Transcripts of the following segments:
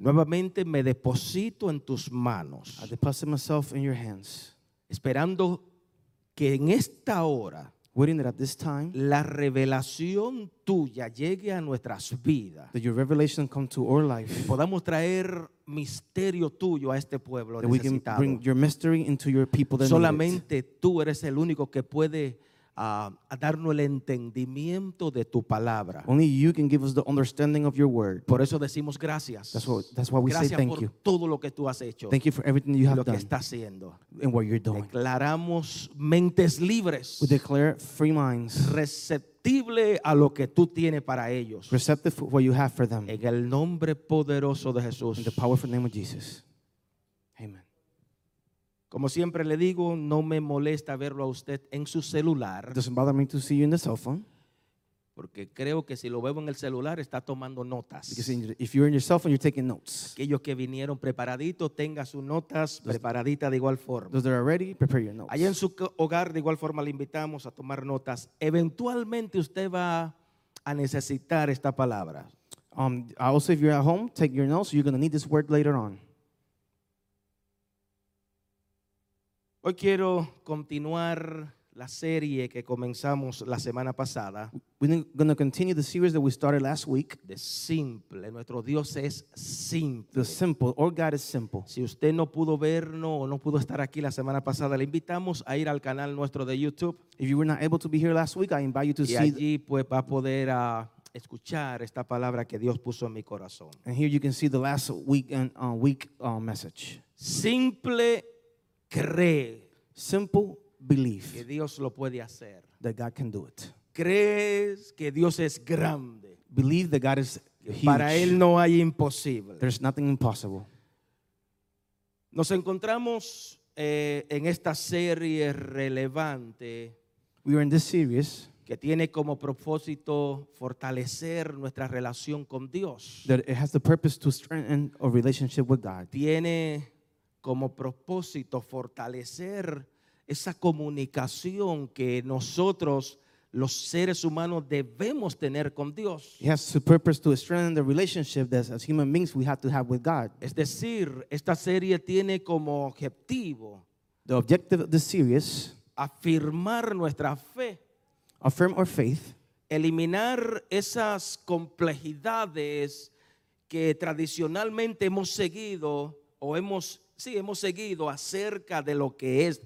nuevamente me deposito en tus manos, I deposit myself in your hands, esperando que en esta hora waiting that at this time la revelación tuya llegue a nuestras vidas. that your revelation come to our life, Podamos traer misterio tuyo a este pueblo that we can necesitado. bring your mystery into your people. Solamente tú eres el único que puede ah, a darnos el entendimiento de tu palabra. Only you can give us the understanding of your word. Por eso decimos gracias. That's what that's why we say Gracias thank por you. todo lo que tú has hecho, Thank you for everything you have lo que done está haciendo. and what you're doing. Declaramos mentes libres, We declare free minds, receptible a lo que tú tienes para ellos. receptive what you have for them. En el nombre poderoso de Jesús. In the powerful name of Jesus. Como siempre le digo, no me molesta verlo a usted en su It celular, doesn't bother me to see you in the cell phone porque creo que si lo veo en el celular está tomando notas. because in your- if you're in your cell phone, you're taking notes. Aquellos que vinieron preparaditos, tenga sus notas preparaditas de igual forma. Those that are ready, prepare your notes. Allá en su hogar, de igual forma, le invitamos a tomar notas. Eventualmente usted va a necesitar esta palabra. Um, also, if you're at home, take your notes. You're going to need this word later on. Hoy quiero continuar la serie que comenzamos la semana pasada We're going to continue the series that we started last week. de simple. Nuestro Dios es simple. The simple, or God is simple. Si usted no pudo vernos o no pudo estar aquí la semana pasada, le invitamos a ir al canal nuestro de YouTube If you were not able to be here last week, I invite you to y see. allí pues va a poder ah, escuchar esta palabra que Dios puso en mi corazón. and here you can see the last week and uh, week uh, message. Simple cree Simple que belief Dios lo puede hacer. that God can do it. Crees que Dios es grande. Believe that God is que huge. Para Él no hay imposible. There's nothing impossible. Nos encontramos eh, en esta serie relevante We are in this series que tiene como propósito fortalecer nuestra relación con Dios. that it has the purpose to strengthen a relationship with God. Tiene como propósito fortalecer esa comunicación que nosotros, los seres humanos, debemos tener con Dios. It has the purpose to strengthen the relationship that as human beings we have to have with God. Es decir, esta serie tiene como objetivo The objective of this series, afirmar nuestra fe, affirm our faith, eliminar esas complejidades que tradicionalmente hemos seguido o hemos, sí, hemos seguido acerca de lo que es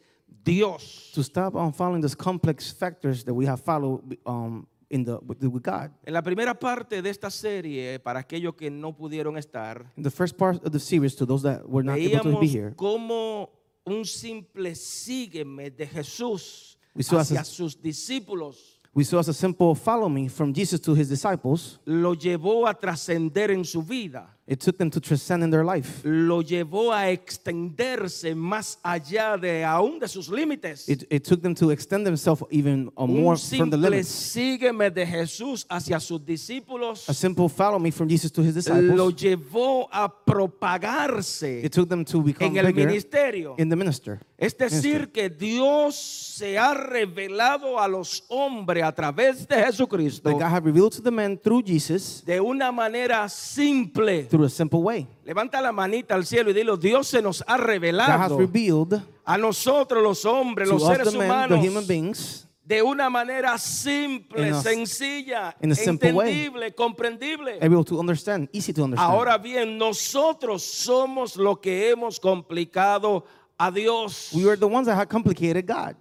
Dios. to stop on following those complex factors that we have followed um, in the with, with God. En la primera parte de esta serie, para aquellos que no pudieron estar, In the first part of the series, to those that were not able to veíamos be here, cómo un simple sígueme de Jesús We saw as a- hacia sus discípulos we saw as a simple follow me from Jesus to his disciples. lo llevó a trascender en su vida. It took them to transcend in their life. lo llevó a extenderse más allá de aún de sus límites. It, it took them to extend themselves even uh, more from the limits. sígueme de Jesús hacia sus discípulos A simple follow me from Jesus to his lo disciples. llevó a propagarse It took them to become en el bigger ministerio. in the minister. Es decir, que Dios se ha revelado a los hombres a través de Jesucristo That God had revealed to the men through Jesus de una manera simple. Through a simple way. Levanta la manita al cielo y dilo, Dios se nos ha revelado a nosotros los hombres, los seres men, humanos, beings, de una manera simple, In a- sencilla, in a simple way. entendible, comprendible. able to understand, easy to understand. Ahora bien, nosotros somos lo que hemos complicado a Dios. we were the ones that had complicated God.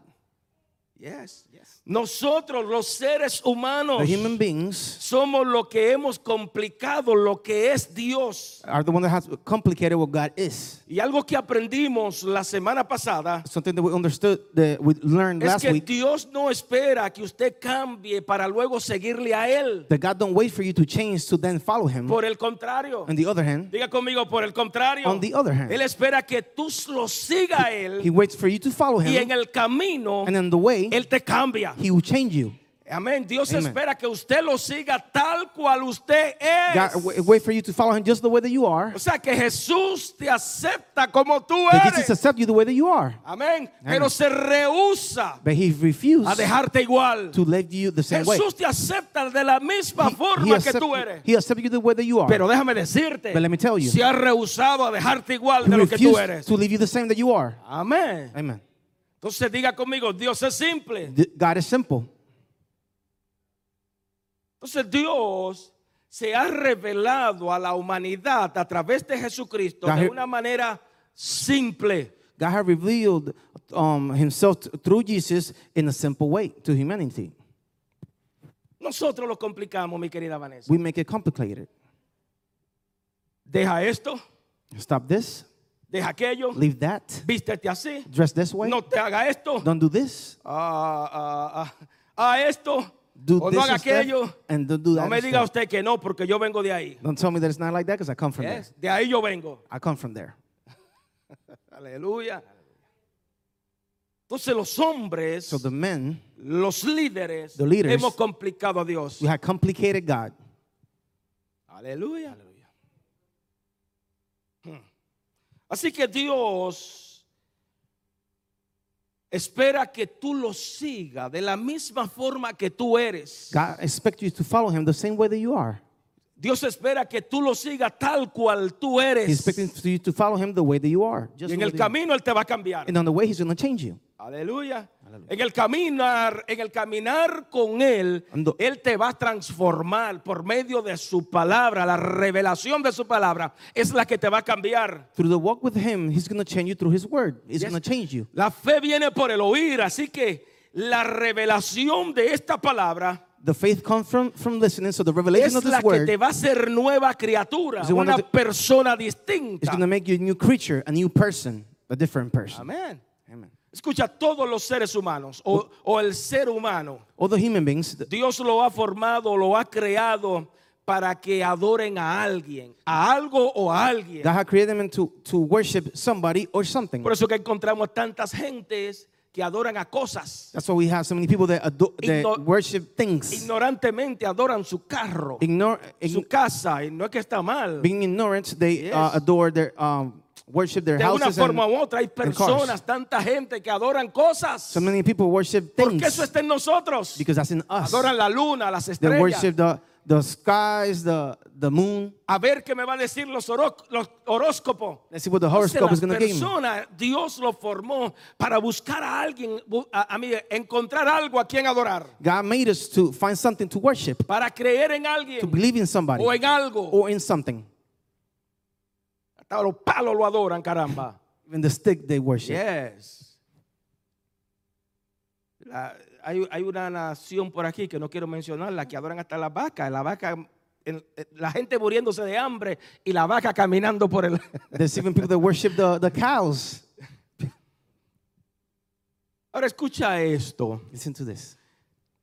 Yes. Nosotros los seres humanos The human beings somos lo que hemos complicado lo que es Dios. are the one that has complicated what God is. Y algo que aprendimos la semana pasada Something that we understood, that we learned es last que week, Dios no espera que usted cambie para luego seguirle a él. that God don't wait for you to change to then follow Him. Por el contrario, On the other hand, diga conmigo, por el contrario, On the other hand. él espera que tú lo siga a He él waits for you to follow y en Him, el camino and on the way, él te cambia. He will change you. Amén. Dios Amen. espera que usted lo siga tal cual usted es. God wa- wait for you to follow Him just the way that you are. O sea que Jesús te acepta como tú That Jesus eres. accept you the way that you are. Amén. Pero se rehúsa But He refused a dejarte igual. to let you the same way. Jesús te acepta de la misma He, forma he, que accept, tú eres. he accept you the way that you are. Pero déjame decirte, But let me tell you. se ha rehusado a dejarte igual he de lo que tú eres. to leave you the same that you are. Amén. Amen. Entonces diga conmigo, Dios es simple. God is simple. Entonces Dios se ha revelado a la humanidad a través de Jesucristo God de una manera simple. God has revealed um, Himself through Jesus in a simple way to humanity. Nosotros lo complicamos, mi querida Vanessa. We make it complicated. Deja esto, Stop this. Deja aquello, Leave that. vístete así, Dress this way. no te haga esto, Don't do this. ah, ah, ah, ah, esto, Do o this no haga aquello. and don't do that. No me diga usted que no, porque yo vengo de ahí. Don't tell me that it's not like that because I come from Yes, De ahí yo vengo. there. I come from there. Aleluya. Entonces los hombres, So the men, los líderes, The leaders, hemos complicado a Dios. we have complicated God. Aleluya. Hmm. Así que Dios espera que tú lo sigas de la misma forma que tú eres. God expects you to follow Him the same way that you are. Dios espera que tú lo sigas tal cual tú He's eres. expecting for you to follow Him the way that you are. Just Y en el camino Él te va a cambiar. and on the way, He's going to change you. Aleluya. En el caminar, en el caminar con él, Ando- él te va a transformar por medio de su palabra, la revelación de su palabra es la que te va a cambiar. Through the walk with Him, He's going to change you through His Word. He's Yes. going to change you. La fe viene por el oír, así que la revelación de esta palabra The faith comes from, from listening. So the revelation es of la this que word te va a hacer nueva criatura, una persona is distinta. going to make you a new creature, a new person, a different person. Amen. Escucha, todos los seres humanos o, o el ser humano All the human beings, th- Dios lo ha formado, lo ha creado para que adoren a alguien, a algo o a alguien. God had created them to, to worship somebody or something. Por eso que encontramos tantas gentes que adoran a cosas. That's why we have so many people that, ado- that Igno- worship things. Ignorantemente adoran su carro, Ignore, su ign- casa, y no es que está mal. being ignorant, they Yes. uh, adore their, um, worship their De una houses. forma And, u otra hay personas, tanta gente que adoran cosas. so many people worship Porque things eso está en nosotros. because that's in us. Adoran la luna, las They estrellas. worship the, the skies, the, the moon. A ver qué me va a decir los, horóscopos. Let's see what the horoscope is going to give me. Dios lo formó para buscar a alguien, bu- a, a mí, encontrar algo a quien adorar, God made us to find something to worship, para creer en to believe in somebody o en algo. or in something. Hasta los palos lo adoran, caramba. Even the stick they worship. Yes. La- hay, hay una nación por aquí que no quiero mencionarla que adoran hasta las vacas. La vaca, el- la gente muriéndose de hambre y la vaca caminando por el. There's even people that worship the, the cows. Ahora escucha esto. Listen to this.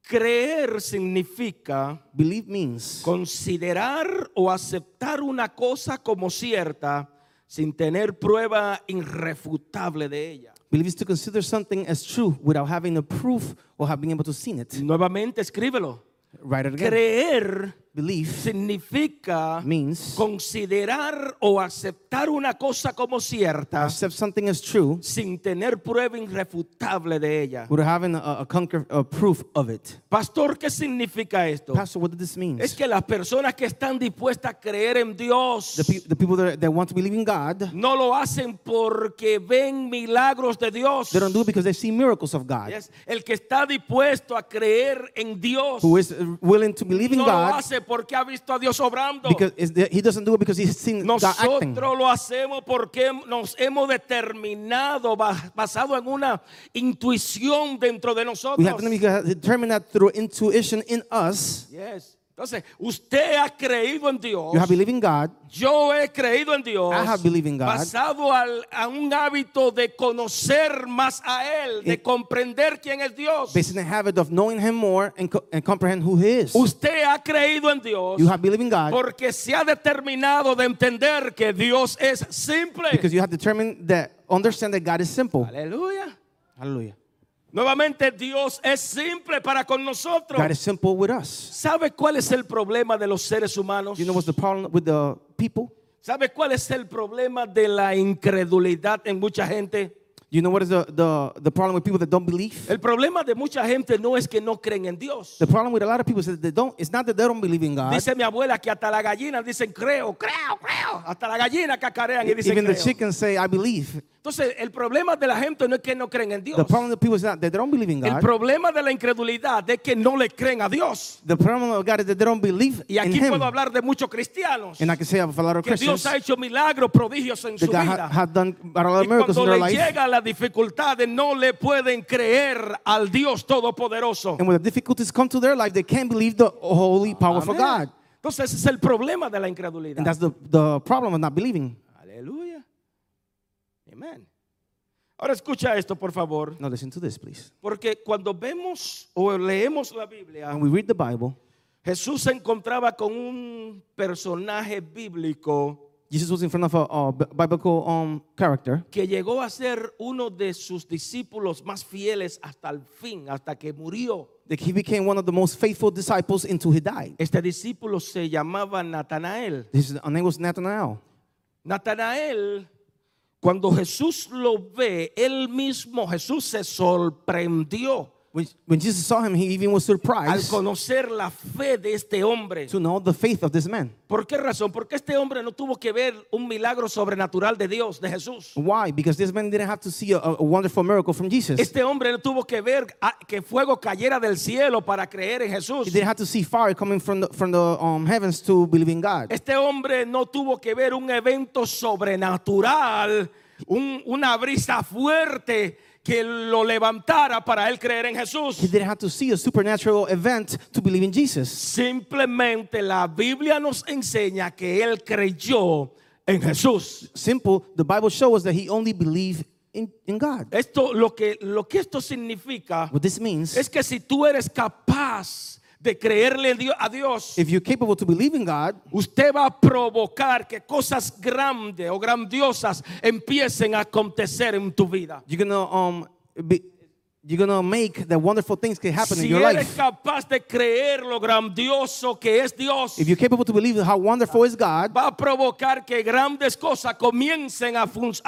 Creer significa Believe means considerar o aceptar una cosa como cierta sin tener prueba irrefutable de ella. believe is to consider something as true without having a proof or having been able to see it. Nuevamente escríbelo. Write it again. Creer Believe significa means considerar o aceptar una cosa como cierta accept something as true sin tener prueba irrefutable de ella. without having a, a, conquer, a proof of it. Pastor, ¿qué significa esto? Pastor, what does this mean? Es que las personas que están dispuestas a creer en Dios The, pe- the people that, that want to believe in God, no lo hacen porque ven milagros de Dios. they don't do it because they see miracles of God. Yes. El que está dispuesto a creer en Dios Who is willing to believe in no lo God hace hace porque ha visto a Dios obrando. Because he doesn't do it because he's seen God acting. Nosotros lo hacemos porque nos hemos determinado ba- basado en una intuición dentro de We nosotros. have to determine that through intuition in us. Yes. Entonces, usted ha creído en Dios. You have believed in God. Yo he creído en Dios. I have believed in God. Basado al- a un hábito de conocer más a Él, de It- comprender quién es Dios. based on the habit of knowing Him more and, co- and comprehend who He is. Usted ha creído en Dios. You have believed in God Porque se ha determinado de entender que Dios es simple. because you have determined that understand that God is simple. Aleluya. Hallelujah. Nuevamente Dios es simple para con nosotros. God is simple with us. ¿Sabe cuál es el problema de los seres humanos? You know what's the problem with the people? ¿Sabe cuál es el problema de la incredulidad en mucha gente? You know what is the, the, the problem with people that don't believe? El problema de mucha gente no es que no creen en Dios. The problem with a lot of people is that they don't, it's not that they don't believe in God. Dice mi abuela que hasta la gallina dicen creo, creo, creo. Hasta la gallina cacarean y dicen Even the creo. chickens say, I believe. Entonces, el problema de la gente no es que no creen en Dios. The problem with people is not that they don't believe in El God. problema de la incredulidad es que no le creen a Dios. The problem of God is that they don't believe Y in aquí Him. puedo hablar de muchos cristianos And I can say of a lot of que Dios Christians ha hecho milagros, prodigios en that su God vida. ha, have done a lot Y of miracles in cuando their le life. llega la dificultad no le pueden creer al Dios Todopoderoso. And when the difficulties come to their life, they can't believe the holy, powerful Amén. God. Entonces ese es el problema de la incredulidad. And that's the, the problem of not believing. Aleluya. Amén. Ahora escucha esto, por favor. Now listen to this, please. Porque cuando vemos o leemos la Biblia, When we read the Bible, Jesús se encontraba con un personaje bíblico Jesus was in front of a, a bi- biblical um, character que llegó a ser uno de sus discípulos más fieles hasta el fin, hasta que murió. that he became one of the most faithful disciples until he died. Este discípulo se llamaba Natanael. His name was Nathanael. Natanael, cuando Jesús lo ve, él mismo, Jesús se sorprendió When, when Jesus saw him, he even was al surprised conocer la fe de este hombre. to know the faith of this man. ¿Por qué razón? Porque este hombre no tuvo que ver un milagro sobrenatural de Dios, de Jesús. Why? Because this man didn't have to see a, a wonderful miracle from Jesus. Este hombre no tuvo que ver ah, que fuego cayera del cielo para creer en Jesús. He didn't have to see fire coming from the, from the um, heavens to believe in God. Este hombre no tuvo que ver un evento sobrenatural, un- una brisa fuerte que lo levantara para él creer en He Jesús. didn't have to see a supernatural event to believe in Jesus. Simplemente la Biblia nos enseña que él creyó en Jesús. Simple, the Bible shows us that he only believed in, in God. Esto lo que lo que esto significa What this means, es que si tú eres capaz de creerle a Dios, if you're capable to believe in God, usted va a provocar que cosas grandes o grandiosas empiecen a acontecer en tu vida. you're gonna um be, you're gonna make that wonderful things can happen in Si your eres life. capaz de creer lo grandioso que es Dios, If you're capable to believe how wonderful is God, va a provocar que grandes cosas comiencen a,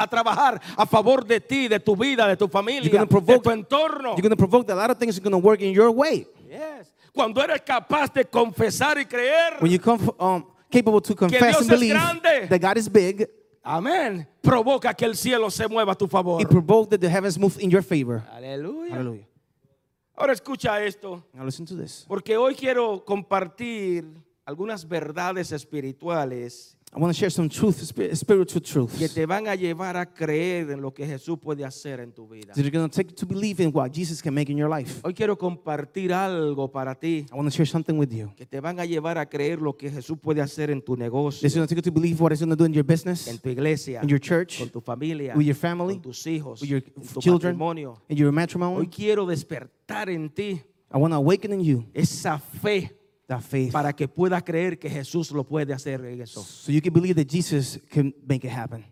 trabajar a favor de ti, de tu vida, de tu familia, You're gonna de provoke- tu entorno. you're gonna provoke that a lot of things are gonna work in your way. Yes. Cuando eres capaz de confesar y creer, When you come um, capable to confess Dios and es believe grande. that God is big, amén, provoca que el cielo se mueva a tu favor. it provoked that the heavens move in your favor. Aleluya. Hallelujah. Ahora escucha esto, Now listen to this. porque hoy quiero compartir algunas verdades espirituales I want to share some truth, spi- spiritual que te van a llevar a creer en lo que Jesús puede hacer en tu vida. that you're going to take you to believe in what Jesus can make in your life. Hoy quiero compartir algo para ti I want to share something with you. que te van a llevar a creer lo que Jesús puede hacer en tu negocio, This is going to take you to believe what He's going to do in your business, en tu iglesia, in your church, con tu familia, with your family, con tus hijos, with your tu children, matrimonio. in your Hoy quiero despertar en ti I want to awaken in you esa fe para que puedas creer que Jesús lo puede hacer en eso. so you can believe that Jesus can make it happen.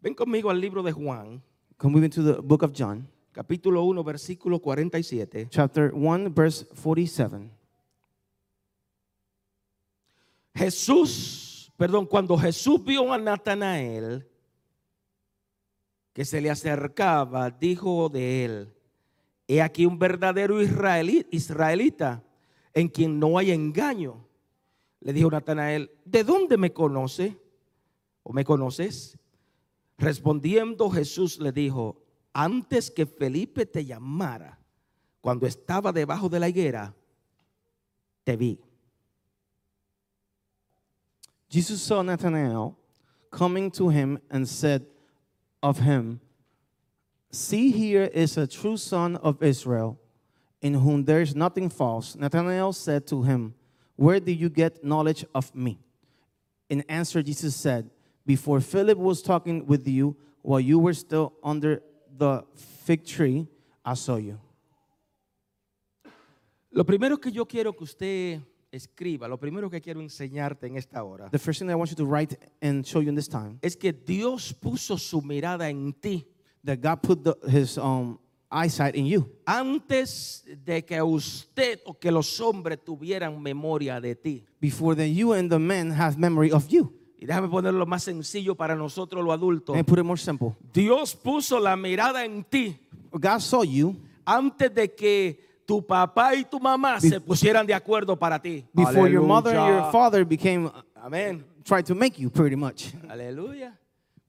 Ven conmigo al libro de Juan, Come move into the book of John, capítulo 1, versículo 47. chapter 1, verse 47. Jesús, perdón, cuando Jesús vio a Natanael que se le acercaba, dijo de él, he aquí un verdadero israelita en quien no hay engaño. Le dijo Natanael, ¿de dónde me conoce o me conoces? Respondiendo Jesús le dijo, antes que Felipe te llamara, cuando estaba debajo de la higuera, te vi. Jesus saw Nathanael coming to him and said of him, See, here is a true son of Israel, in whom there is nothing false. Nathanael said to him, Where did you get knowledge of me? In answer, Jesus said, Before Philip was talking with you, while you were still under the fig tree, I saw you. Lo primero que yo quiero que usted escriba, lo primero que quiero enseñarte en esta hora, The first thing I want you to write and show you in this time es que Dios puso su mirada en ti that God put the, his um, eyesight in you antes de que usted o que los hombres tuvieran memoria de ti. before then you and the men have memory of you. Y déjame ponerlo más sencillo para nosotros los adultos. And put it more simple. Dios puso la mirada en ti God saw you antes de que tu papá y tu mamá Be- se pusieran de acuerdo para ti. before your mother and Aleluya. your father became Amén. tried to make you pretty much. Aleluya.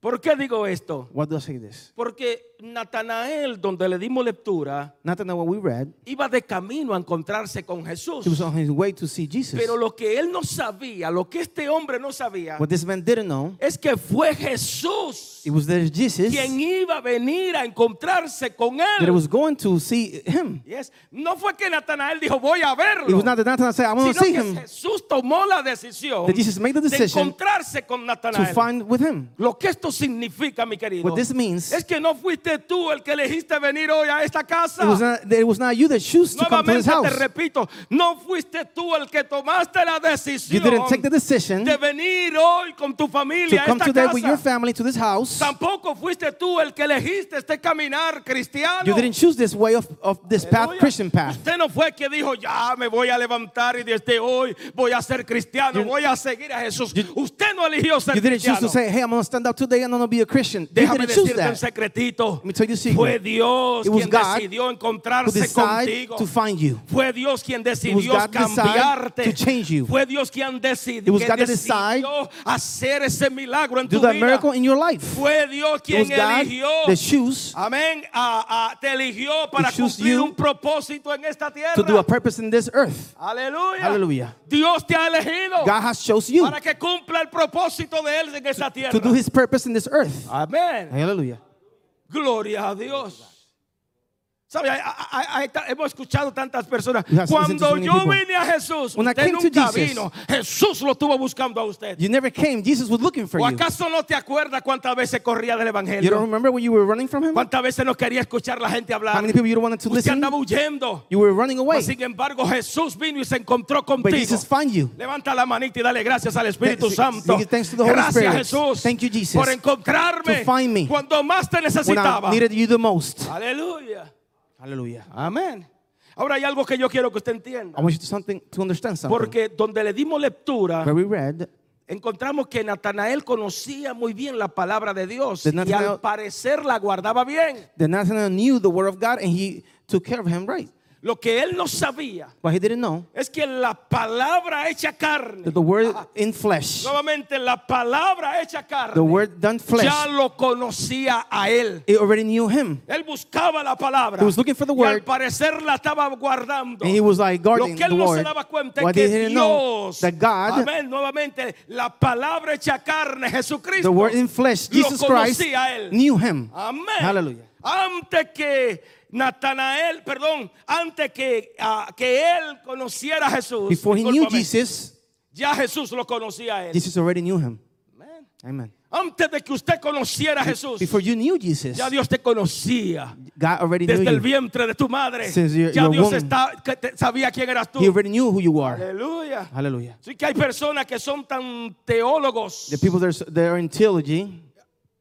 ¿Por qué digo esto? What do I say this? Porque Natanael, donde le dimos lectura, what we read, iba de camino a encontrarse con he was Jesús. on his way to see Jesus. Pero lo que él no sabía, lo que este hombre no sabía, What this man didn't know, es que fue Jesús it was there Jesus quien iba a venir a encontrarse con that él. was going to see him. Yes. No fue que Natanael dijo, voy a It verlo. was not that said, going to see que him, Jesús tomó la decisión that Jesus made the de decision encontrarse con to Natanael. find with him. Lo que esto significa, mi querido, What this means, es que no fuiste tú el que elegiste venir hoy a esta casa. it was not, it was not you that chose to come to his Nuevamente te house. repito, no fuiste tú el que tomaste la You decisión didn't take the decision de venir hoy con tu to familia a come esta today with your casa. family to this house. Tampoco fuiste tú el que elegiste este caminar cristiano. You didn't choose this way of, of this path. Christian path. Usted no fue que dijo, ya me voy a levantar y desde hoy voy a ser cristiano, You- voy a seguir a Jesús. Usted no eligió ser You didn't choose cristiano. to say, hey, I'm going to stand up today and I'm going to be a Christian. You Déjame decirte un that. secretito. Let me tell you a secret. Fue Dios It was quien God decidió Who encontrarse decided contigo. to find you. Fue Dios quien was decidió cambiarte. to change you. Fue Dios quien decidió, It was God decidió hacer ese milagro en Do tu that vida. miracle in your life. Fue Dios It quien was God eligió. choose Amén. A- a- te eligió para cumplir you un propósito en esta tierra. to do a purpose in this earth. Aleluya. Hallelujah. Dios te ha elegido God has chose you para que cumpla el propósito de él en esa tierra. to do his purpose in this earth. Amén. Hallelujah. Gloria a Dios. ¿Sabe? Hay- hay- hay- hemos escuchado tantas personas. Cuando yo vine a Jesús, When I usted nunca Jesus, vino. Jesús lo estuvo buscando a usted. You never came. Jesus was looking for ¿O you. acaso no te acuerdas cuántas veces corría del You don't Evangelio? remember when you were running from him? ¿Cuántas veces no quería escuchar la gente How hablar? many people you wanted to Usted listen? andaba huyendo. You were running away. Mas, Sin embargo, Jesús vino y se encontró But contigo. Jesus found you. Levanta la manita y dale gracias al Espíritu Santo. give thanks to the Holy Gracias Spirit. Jesús Thank you, Jesus, por encontrarme to find me cuando más te When necesitaba. I needed you the most. Aleluya. Hallelujah. Amén. Ahora hay algo que yo quiero que usted entienda. I want you to something to understand something. Porque donde le dimos lectura, Where we read encontramos que Natanael conocía muy bien la palabra de Dios y al parecer la guardaba bien. that Nathanael knew the word of God and he took care of him right. Lo que él no sabía But he didn't know es que la palabra hecha carne, that the word in flesh, nuevamente la palabra hecha carne, the word done flesh, ya lo conocía a él. it already knew him. Él buscaba la palabra He was looking for the y al word. parecer la estaba guardando. And he was like Lo guarding que él the no se word. daba cuenta es que didn't know Dios, that God, amén, nuevamente, la palabra hecha carne, Jesucristo, the word in flesh, lo Jesus Christ, conocía a él. knew him. Amén. Hallelujah. Antes que Natanael, perdón, antes que, ah, que él conociera a Jesús, Before he knew Jesus, ya Jesús lo conocía a él. Jesus already knew him. Amén. Amen. Antes de que usted conociera a Jesús, Before you knew Jesus, ya Dios te conocía. God already knew Desde el you. vientre de tu madre, Since your- ya your Dios womb. está, que te- sabía quién eras tú. He already knew who you are. Aleluya. Hallelujah. Sí que hay personas que son tan teólogos The people that are, that are in theology,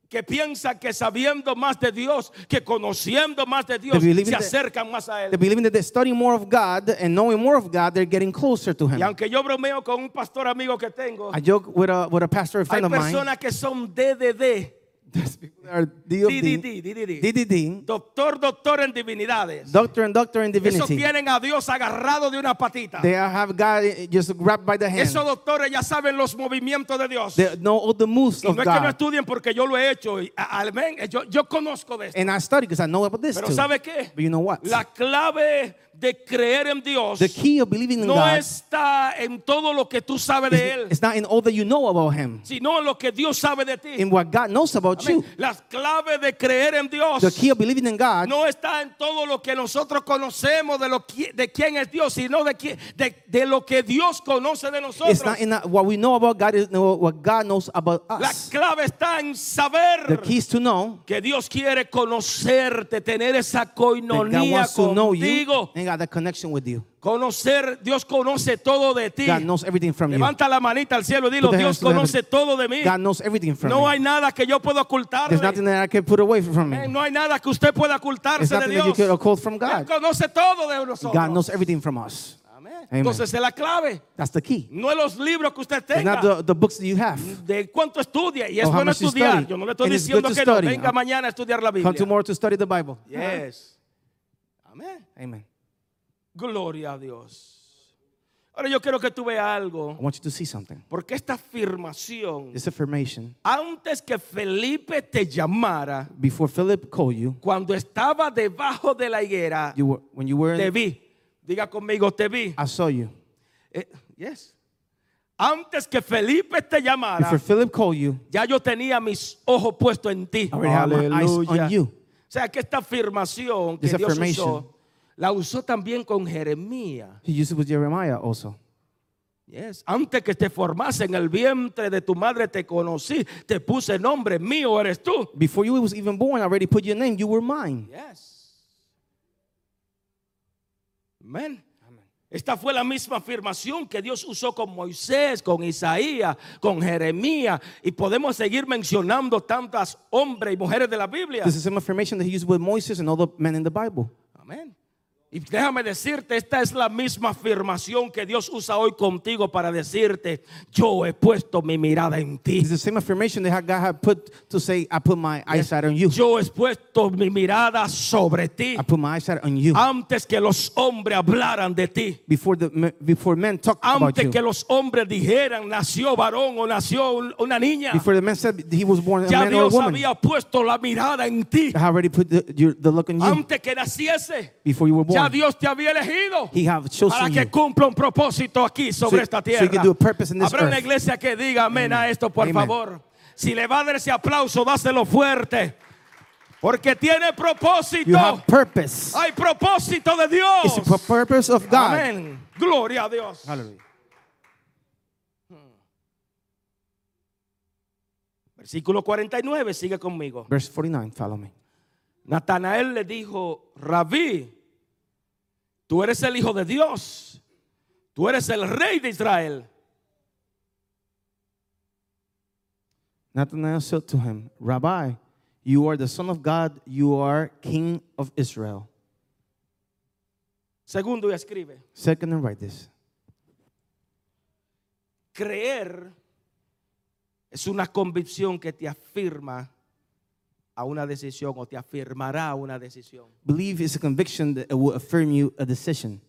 que piensan que sabiendo más de Dios, que conociendo más de Dios, They se acercan más a they Él. believe that they're studying more of God and knowing more of God, they're getting closer to Y Him. aunque yo bromeo con un pastor amigo que tengo, I joke with a, with a pastor, hay friend of mine. personas que son DDD, DDD, DDD, DDD, doctor, doctor en divinidades. doctor and doctor in Esos divinity. tienen a Dios agarrado de una patita. They have God just grabbed by the hand. Esos doctores ya saben los movimientos de Dios. They know all the moves Y of no es que no God. estudien porque yo lo he hecho. Amén. Yo, yo conozco de esto. And I study because I know about this Pero too. ¿sabe qué? But you know what? La clave de creer en Dios The key of believing in no God está en todo lo que tú sabes de Él, it's not in all that you know about Him, sino en lo que Dios sabe de ti. in what God knows about you. Las claves de creer en Dios The key of believing in God no está en todo lo que nosotros conocemos de, lo, qui- de quién es Dios, sino de, qui- de, de lo que Dios conoce de It's nosotros. not in that- what we know about God, is what God knows about La us. clave está en The saber key is to know que Dios quiere conocerte, tener esa coinonía contigo. And got that connection with you. Conocer, Dios conoce todo de ti. God knows everything from you. Levanta la manita al cielo y dilo, Dios conoce todo de mí. God knows everything from No you. hay nada que yo pueda ocultarle. There's nothing that I can put away from Eh, me. No hay nada que usted pueda ocultarse de that you Dios. can occult from Él God. conoce todo de nosotros. God knows everything from us. Amen. Entonces es la clave. That's the key. No es los libros que usted It's tenga. not the, the books that you have. de cuánto estudia. Y es bueno estudiar. Yo no le estoy And diciendo que no. Venga mañana a estudiar la Come Biblia. tomorrow to study the Bible. Yes. Amén. Amen. Gloria a Dios. Ahora yo quiero que tú veas algo. I want you to see something. Porque esta afirmación, This affirmation, antes que Felipe te llamara, before Philip called you, cuando estaba debajo de la higuera, you were, when you were, te vi. Diga conmigo, te vi. I saw you. Eh, yes. Antes que Felipe te llamara, Before Philip called you, ya yo tenía mis ojos puestos en ti. I already had my eyes on you. O sea que esta afirmación que This Dios affirmation. usó, la usó también con Jeremías. He used it with Jeremiah also. Yes. Antes que te formase en el vientre de tu madre te conocí, te puse nombre mío eres tú. Before you was even born, I already put your name. You were mine. Yes. Amén. Esta fue la misma afirmación que Dios usó con Moisés, con Isaías, con Jeremías y podemos seguir mencionando tantas hombres y mujeres de la Biblia. This is the same affirmation that he used with Moses and all the men in the Bible. Amén. Y déjame decirte, esta es la misma afirmación que Dios usa hoy contigo para decirte, yo he puesto mi mirada en ti. It's the same affirmation that God had put to say, I put my eyesight on you. Yo he puesto mi mirada sobre ti I put my eyesight on you. antes que los hombres hablaran de ti. Before the before men talked about Antes you. que los hombres dijeran nació varón o nació un- una niña. Before the man said he was born a Ya man or a Dios woman. había puesto la mirada en ti. I already put the, the look on you Antes que naciese. before you were Ya. Dios te había elegido. He have para que cumpla un propósito aquí sobre So- esta so tierra. this Habrá una iglesia que diga amén a esto, por Amen. favor. Si le va a dar ese aplauso, dáselo fuerte. Porque tiene propósito. You have purpose. Hay propósito de Dios. It's the purpose of God. Amén. Gloria a Dios. Hallelujah. Versículo 49, sigue conmigo. Verse 49, follow me. Natanael le dijo, Rabí, tú eres el Hijo de Dios, tú eres el Rey de Israel. Nathanael said to him, Rabbi, you are the Son of God, you are King of Israel. Segundo, y escribe, Second, and write this. creer es una convicción que te afirma a una decisión o te afirmará una decisión. Believe is a conviction that will affirm you a decision.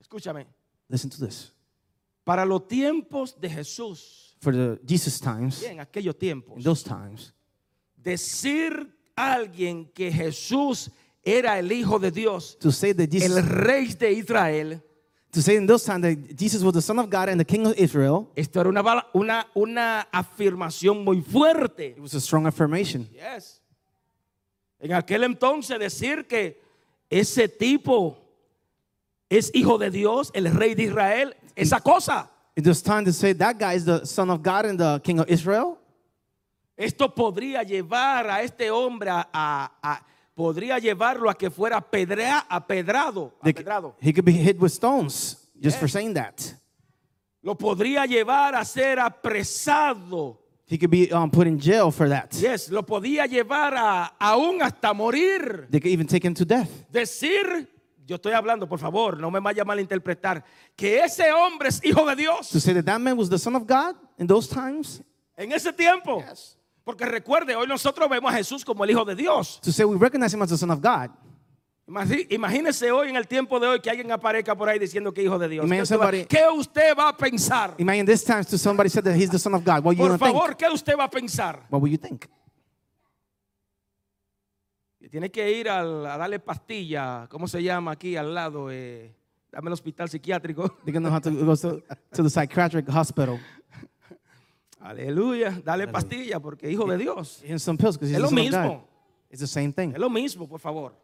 Escúchame, Listen to this. para los tiempos de Jesús, For the Jesus times, en aquellos tiempos, in those times, decir a alguien que Jesús era el Hijo de Dios, to say that el Jesus, Rey de Israel, to say in those times that Jesus was the Son of God and the King of Israel, esto era una, una, una afirmación muy fuerte. it was a strong affirmation. Yes. En aquel entonces decir que ese tipo es hijo de Dios, el rey de Israel, esa cosa, In this time to say that guy is the Son of God and the King of Israel, esto podría llevar a este hombre a, a- a- podría llevarlo a que fuera pedrea, apedrado, apedrado. he could be hit with stones just for Yes. saying that. Lo podría llevar a ser apresado. He could be um, put in jail for that. Yes, lo podía llevar a aún hasta morir. They could even take him to death. Decir, yo estoy hablando, por favor, no me vaya a malinterpretar, que ese hombre es hijo de Dios. To say that that man was the Son of God in those times, En ese tiempo. Porque recuerde, hoy nosotros vemos a Jesús como el Hijo de Dios. to say we recognize him as the Son of God. Imagínese hoy en el tiempo de hoy que alguien aparezca por ahí diciendo que es hijo de Dios. ¿Qué Imagine usted, va, somebody- qué usted va a pensar? Imagine this time to somebody said that he's the Son of God. What you Por gonna think? favor, ¿qué usted va a pensar? What will you think? Y tiene que ir al- a darle pastilla, ¿cómo se llama aquí al lado? Eh, dame el hospital psiquiátrico. They're gonna have to go to, to the psychiatric hospital. Aleluya, dale pastilla porque hijo de Dios. And some pills because he's Es lo mismo. It's the same thing. Es lo mismo, por favor.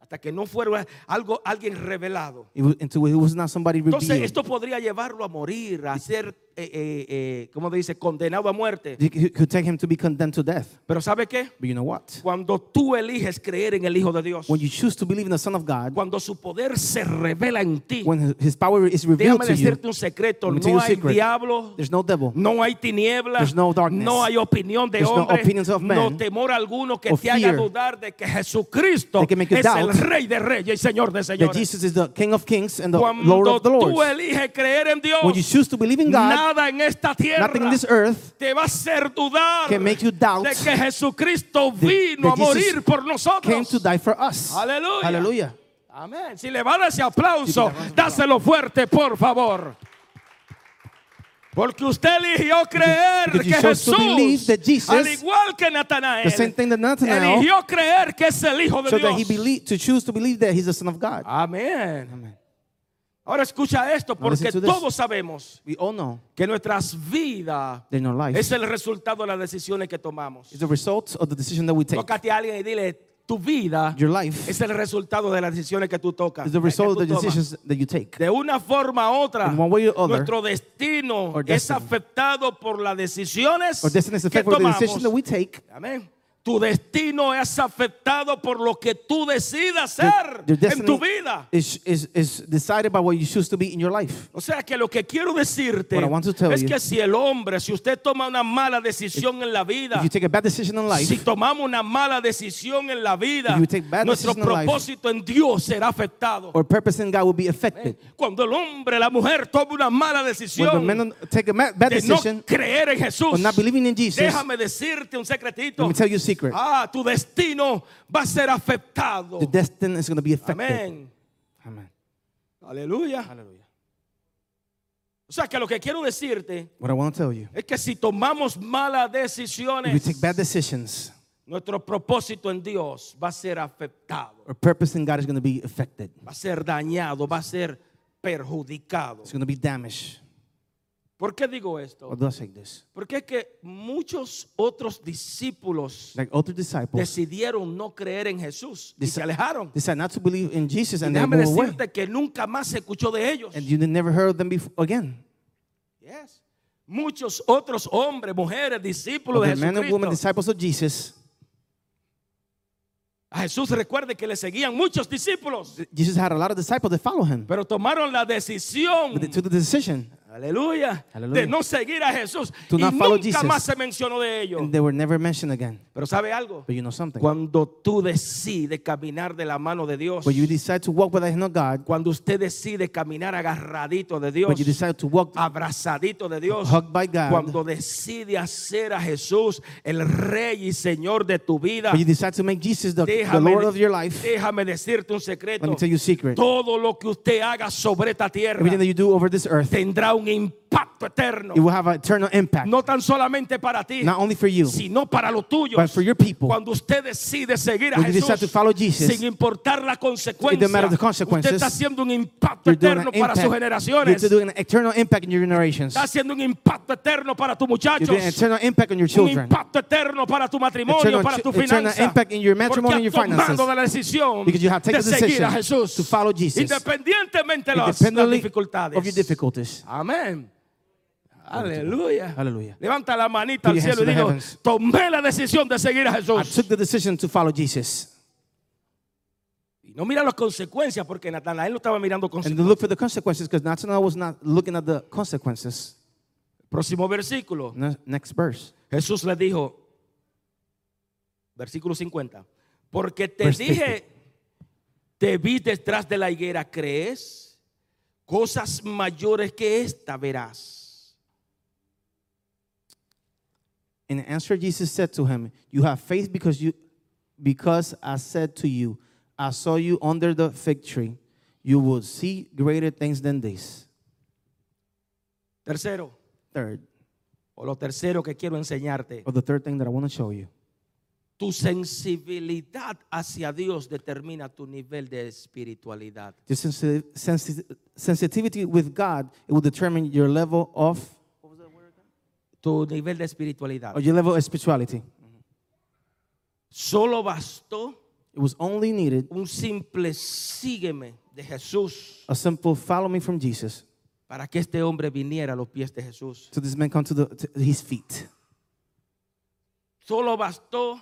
Hasta que no fuera algo, alguien revelado. It was, until he was not somebody Entonces, esto podría llevarlo a morir, a ser, eh, eh, eh, ¿cómo dice? Condenado a muerte. Could take him to be condemned to death. Pero ¿sabe qué? But you know what? Cuando tú eliges creer en el Hijo de Dios, When you choose to believe in the Son of God, cuando su poder se revela en ti, when his- power is revealed déjame to you, decirte un secreto, no hay secret. diablo, there's no devil. no hay tinieblas, There's no darkness. no hay opinión de There's no opinions of no temor alguno que te haga dudar de que Jesucristo That es el Rey de Reyes y Señor de That Señores. Jesus is the King of Kings and the Lord Cuando of the tú Lords. eliges creer en Dios, When you choose to believe in God, nada en esta tierra nothing in this earth te va a hacer dudar can make you doubt de que Jesucristo vino a morir por came nosotros. to die for us. Aleluya. Amén. Si le va a dar ese aplauso, dáselo fuerte, por favor. Porque usted eligió creer Because que Jesús, al igual que Natanael, eligió creer que es el Hijo de so that he Dios. to choose to believe that he's the Son of God. Amén. Amen. Ahora escucha esto, porque todos sabemos We all know que nuestras vidas es el resultado de las decisiones que tomamos. is the result of the decision that we take. Tócate a alguien y dile, tu vida Your life es el resultado de las decisiones que tú tocas. the result of the decisions that you take. De una forma u otra, other, nuestro destino es afectado por las decisiones que tomamos. Amén. Tu destino es afectado por lo que tú decidas ser Your en tu vida. is, is, is decided by what you choose to be in your life. O sea que lo que quiero decirte es you- que si el hombre, si usted toma una mala decisión en la vida, If you take a bad decision in life, si tomamos una mala decisión en la vida, nuestro life- propósito en Dios será afectado. or purpose in God will be affected. Cuando el hombre, la mujer toma una mala When the decisión take a de no creer en Jesús, not believing in Jesus, déjame decirte un secretito. let me tell you a secret. Ah, tu destino va a ser afectado. The destiny is going to be affected. Amén. Amen. Aleluya. Hallelujah. O sea que lo que quiero decirte What I want to tell you, es que si tomamos malas if we decisiones, take bad decisions, nuestro propósito en Dios va a ser afectado, our purpose in God is going to be affected. va a ser dañado, va a ser perjudicado. It's going to be damaged. ¿Por qué digo esto? This? Porque es que muchos otros discípulos Like other disciples decidieron no creer en Jesús y Deci- se alejaron. decide not to believe in Jesus Y and they déjame move away. decirte que nunca más se escuchó de ellos. And you never heard of them before again. Yes. Muchos otros hombres, mujeres, discípulos de The men and women, Jesucristo. disciples of Jesus, A Jesús recuerde que le seguían muchos discípulos, Jesus had a lot of disciples that follow him. pero tomaron la decisión, But they took the decision aleluya, Aleluya. de no seguir a Jesús. To y not follow nunca Jesus. más se mencionó de ellos. and they were never mentioned again. Pero ¿sabe algo? But you know something? Cuando tú decides caminar de la mano de Dios, When you decide to walk with the hand of God, cuando usted decide caminar agarradito de Dios, when you decide to walk abrazadito de Dios, Hugged by God. cuando decide hacer a Jesús el rey y señor de tu vida, when you decide to make Jesus the, the déjame, Lord of your life, déjame decirte un let secreto. me tell you a secret. Todo lo que usted haga sobre esta tierra Everything that you do over this earth, tendrá un longing impacto eterno. it will have an eternal impact. No tan solamente para ti, Not only for you, sino para los tuyos. but for your people. Cuando usted decide seguir a When you decide Jesús to follow Jesus, sin importar la consecuencia, matter the usted está haciendo un impacto eterno para sus impact. generaciones. You're doing an eternal impact in your generations. Está haciendo un impacto eterno para tus You're muchachos. doing an eternal impact on your Un children. impacto eterno para tu matrimonio, Eternal- para tu eternal finanza. impact in your matrimony Porque and your has tomado finances. la decisión Because you have de taken the seguir a decision Jesús. to follow Jesus. Independientemente de las, dificultades. of your difficulties. Amén. Aleluya. Hallelujah. Levanta la manita Put al cielo y digo, tomé la decisión de seguir a I Jesús. took the decision to follow Jesus. Y no mira las consecuencias porque Natanael no estaba mirando And consecuencias. look for the consequences because Nathanael was not looking at the consequences. Próximo versículo. Ne- Next verse. Jesús le dijo, versículo 50, porque te Verse dije, te vi detrás de la higuera, ¿crees? Cosas mayores que esta verás. In answer, Jesus said to him, You have faith because you because I said to you, I saw you under the fig tree. You will see greater things than this. Tercero, Third, o lo tercero que quiero enseñarte, or the third thing that I want to show you. Tu sensibilidad hacia Dios determina tu nivel de espiritualidad. Your sensi- sensi- sensitivity with God, it will determine your level of Tu nivel de espiritualidad. or your level of spirituality. Solo bastó It was only needed un simple sígueme de Jesús a simple follow me from Jesus para que este hombre viniera a los pies de Jesús. so this man come to, the, to his feet. Solo bastó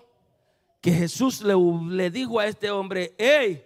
que Jesús le, le dijo a este hombre, hey,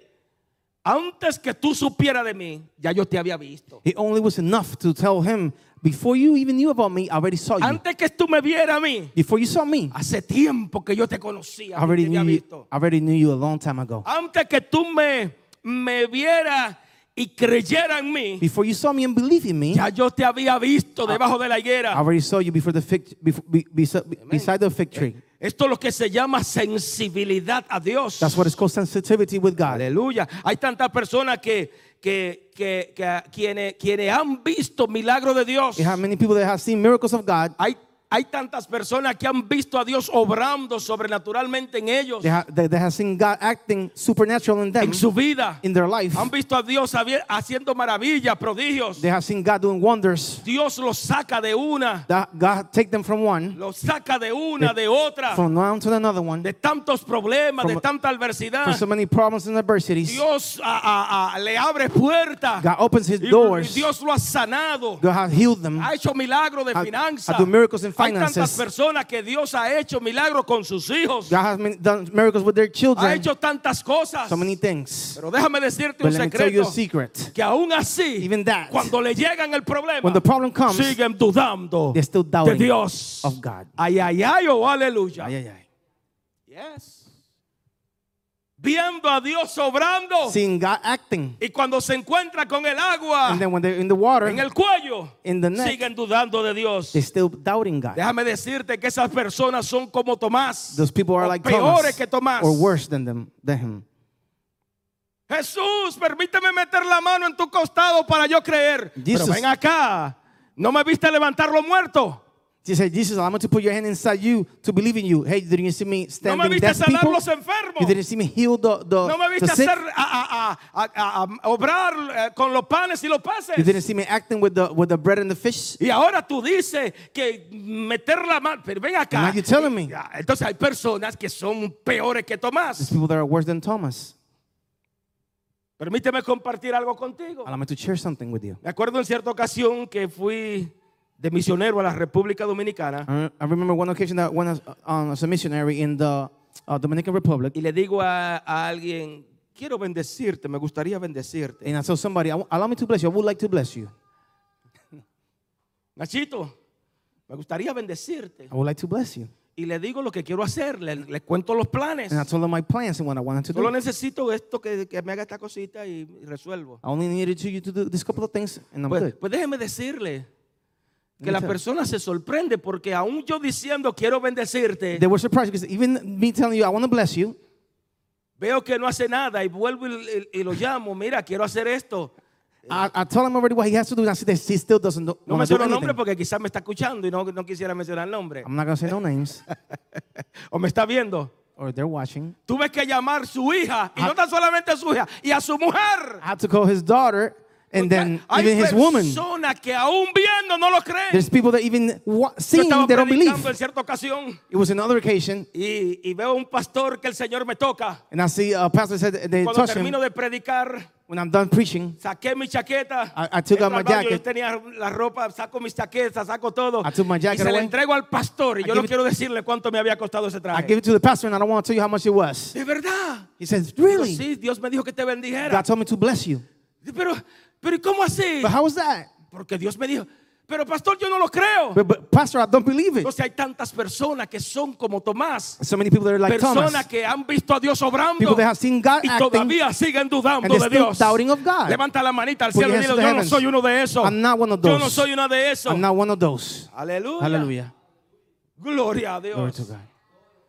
antes que tú supieras de mí, ya yo te había visto. It only was enough to tell him, before you even knew about me, I already saw you. Antes que tú me vieras a mí, Before you saw me, hace tiempo que yo te conocía, I te already había knew you, visto. I already knew you a long time ago. Antes que tú me, me vieras y creyeras en mí, Before you saw me and believed in me, ya yo te había visto debajo de la I higuera. already saw you before the fig, before, be, beside, beside the fig tree. Esto es lo que se llama sensibilidad a Dios. That's what is called sensitivity with God. Aleluya. Hay tantas personas que, que, que, que quienes, quienes han visto milagros de Dios. You have many people that have seen miracles of God. Hay, hay tantas personas que han visto a Dios obrando sobrenaturalmente en ellos, They, ha, they, they have seen God acting supernatural in them, en su vida. in their life. Han visto a Dios haciendo maravillas, prodigios. They have seen God doing wonders. Dios los saca de una, That God take them from one, los saca de una, de otra, from one to another one, de tantos problemas, de From- tanta for adversidad. so many problems and adversities. Dios a- a- a- le abre puertas. God opens His doors. Dios lo ha sanado. God has healed them. Ha hecho milagros de Ha- finanzas. ha done miracles in Hay tantas finances. personas que Dios ha hecho milagros con sus hijos. God has done miracles with their Ha children. hecho tantas cosas. So many things. Pero déjame decirte But un let me tell you a secreto. secret. Que aún así, Even that, cuando le llegan el problema, when the problem comes, siguen dudando still de Dios. of God. Ay, ay, ay, oh, aleluya. Ay, ay, ay. Yes. Viendo a Dios obrando. Seeing God acting. Y cuando se encuentra con el agua And then when they're in the water, en el cuello, in the neck, siguen dudando de Dios. they're still doubting God. Déjame decirte que esas personas son como Tomás. Those people are like peores Thomas, que Tomás. or worse than them, than him. Jesús, permíteme meter la mano en tu costado para yo creer. Pero Jesus. ven acá. ¿No me viste levantar los muertos? He said, Jesus, I'm going to put your hand inside you to believe in you. Hey, didn't you see me ¿No me standing viste sanar people? los enfermos? You didn't see me heal the, the, ¿No me the viste sick? hacer a, a- a- a- a- obrar eh, con los panes y los peces? You didn't see me acting with the, with the bread and the fish? Y ahora tú dices que meter la mano, pero ven acá. Now you're telling me. Entonces hay personas que son peores que There's Tomás. people that are worse than Thomas. Permíteme compartir algo contigo. Allow me to share something with you. Me acuerdo en cierta ocasión que fui de misionero a la República Dominicana I I remember one occasion that when I was uh, as a missionary in the uh, Dominican Republic, y le digo a, a alguien, quiero bendecirte, me gustaría bendecirte. and I told somebody, "I- allow me to bless you. I would like to bless you. Nachito, me gustaría bendecirte. I would like to bless you. Y le digo lo que quiero hacer, le, le cuento los planes. And I told them my plans and what I wanted to Solo do. necesito esto que, que me haga esta cosita y, y resuelvo. I only needed to, you to do this couple of things, and I'm Pues, good. pues déjeme decirle que la persona se sorprende porque aún yo diciendo quiero bendecirte, They were surprised because even me telling you I want to bless you, veo que no hace nada y vuelvo y, y- y lo llamo, mira, quiero hacer esto. I, I told him already what he has to do, and I said that he still doesn't know. No me wanna do suena el nombre porque quizás me está escuchando y no, no quisiera mencionar el nombre. I'm not gonna say no names, O me está viendo. or they're watching. Tuve que llamar su hija, y no tan solamente a su hija, y a su mujer. I had to call his daughter, and then Hay even his woman. que aún viendo no lo creen. There's people that even seeing they don't believe. en cierta ocasión It was another occasion, y, y veo un pastor que el Señor me toca. and I see a pastor said they Cuando him. de predicar, When I'm done preaching, saqué mi chaqueta. I- I took out my Yo jacket. tenía la ropa, saco mis chaquetas, saco todo. I took my y jacket se la entrego al pastor y I yo no quiero decirle cuánto me había costado ese I traje. give it to the pastor, and I don't want to tell you how much it was. De verdad. He says, Digo, "Really? Sí, Dios me dijo que te bendijera. God told me to bless you." Pero, pero ¿y cómo así? But how was that? Porque Dios me dijo, pero pastor, yo no lo creo. But, but pastor, I don't believe it. Entonces hay tantas personas que son como Tomás. So many people that are like personas Thomas. que han visto a Dios obrando People that have seen God y acting, todavía siguen dudando de Dios. doubting of God. Levanta la manita al Put cielo y dile, yo no soy uno de esos. I'm not one of Yo no those. soy una de esos. I'm not one of those. Aleluya. Gloria a Glory Dios. to God.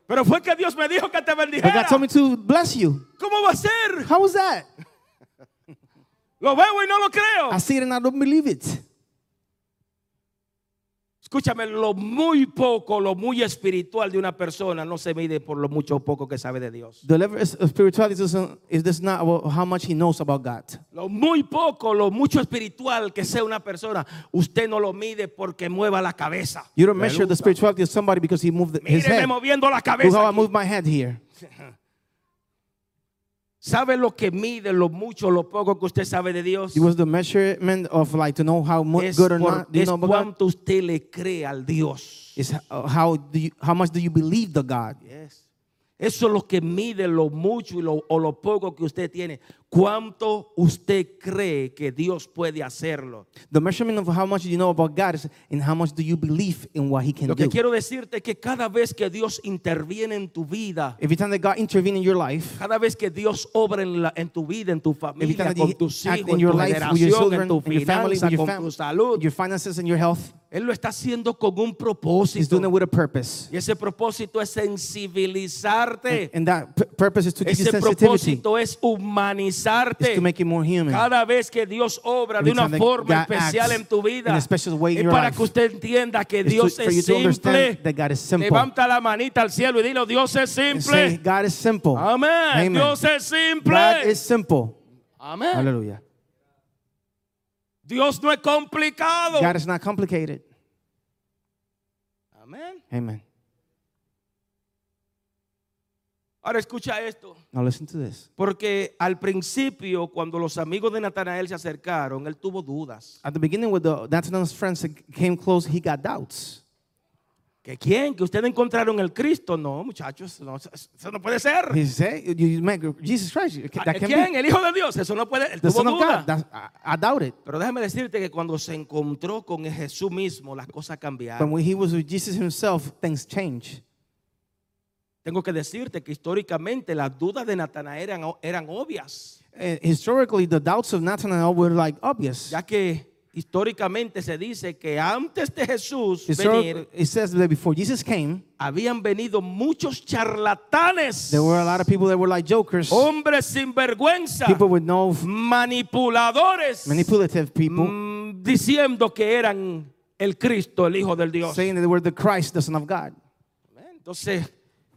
Pero fue que Dios me dijo que te But bendijera. God told me to bless you. ¿Cómo va a ser? How was that? Lo veo y no lo creo. I see it and I don't believe it. Escúchame, lo muy poco, lo muy espiritual de una persona no se mide por lo mucho o poco que sabe de Dios. The level of spirituality is, is this not about how much he knows about God. Lo muy poco, lo mucho espiritual que sea una persona, usted no lo mide porque mueva la cabeza. You don't measure the spirituality of somebody because he moved his Míreme head. moviendo la Look how cabeza. I moved my head here. ¿Sabe lo que mide lo mucho lo poco que usted sabe de Dios? It was the measurement of like to know how mu- Es, good or por- not. Do you es know about God? cuánto usted le cree al Dios. Is how, how do you, how much do you believe the God? Eso es lo que mide lo mucho y lo, o lo poco que usted tiene. ¿Cuánto usted cree que Dios puede hacerlo? The measurement of how much you know about God is in how much do you believe in what He can Lo que do. quiero decirte es que cada vez que Dios interviene en tu vida, Every time that God intervene in your life, cada vez que Dios obra en, la- en tu vida, en tu every familia, time that con He tus act hijos, in en your tu life with your generación, children, en tu in your family, finanza, with your, con fam- tu salud, your finances and your health, Él lo está haciendo con un He's propósito. doing it with a purpose. Y ese propósito es sensibilizarte. And that p- purpose is to give you Ese sensitivity, propósito es humanizarte. to make you more human. Cada vez que Dios obra de Every una time that forma especial en tu vida, es para life, que usted entienda que It's Dios es to understand simple. that God is simple. Levanta la manita al cielo y dilo, Dios es simple. God is simple. Amén. Amen. Dios es simple. God is simple. Amén. Hallelujah. Dios no es complicado. God is not complicated. Amén. Amen. Ahora escucha esto. Now listen to this. Porque al principio, cuando los amigos de Natanael se acercaron, él tuvo dudas. At the beginning, with the Nathanael's friends came close, he got doubts. ¿Que quién? ¿Que ustedes encontraron el Cristo? No, muchachos, no, eso no puede ser. He said, you, you met Jesus Christ. That can ¿Quién? be El Hijo de Dios. Eso no puede. Él the tuvo Son of duda. God. That's, I, I doubt it. Pero déjame decirte que cuando se encontró con Jesús mismo, las cosas But cambiaron. when he was with Jesus himself, things changed. Tengo que decirte que históricamente las dudas de Natanael eran, eran obvias, Uh, historically, the doubts of Nathanael were like obvious. ya que históricamente se dice que antes de Jesús venir, it says that before Jesus came, habían venido muchos charlatanes, there were a lot of people that were like jokers, hombres sin vergüenza, people with no manipuladores, manipulative people, mm, diciendo que eran el Cristo, el Hijo del Dios. saying that they were the Christ, the Son of God. Entonces,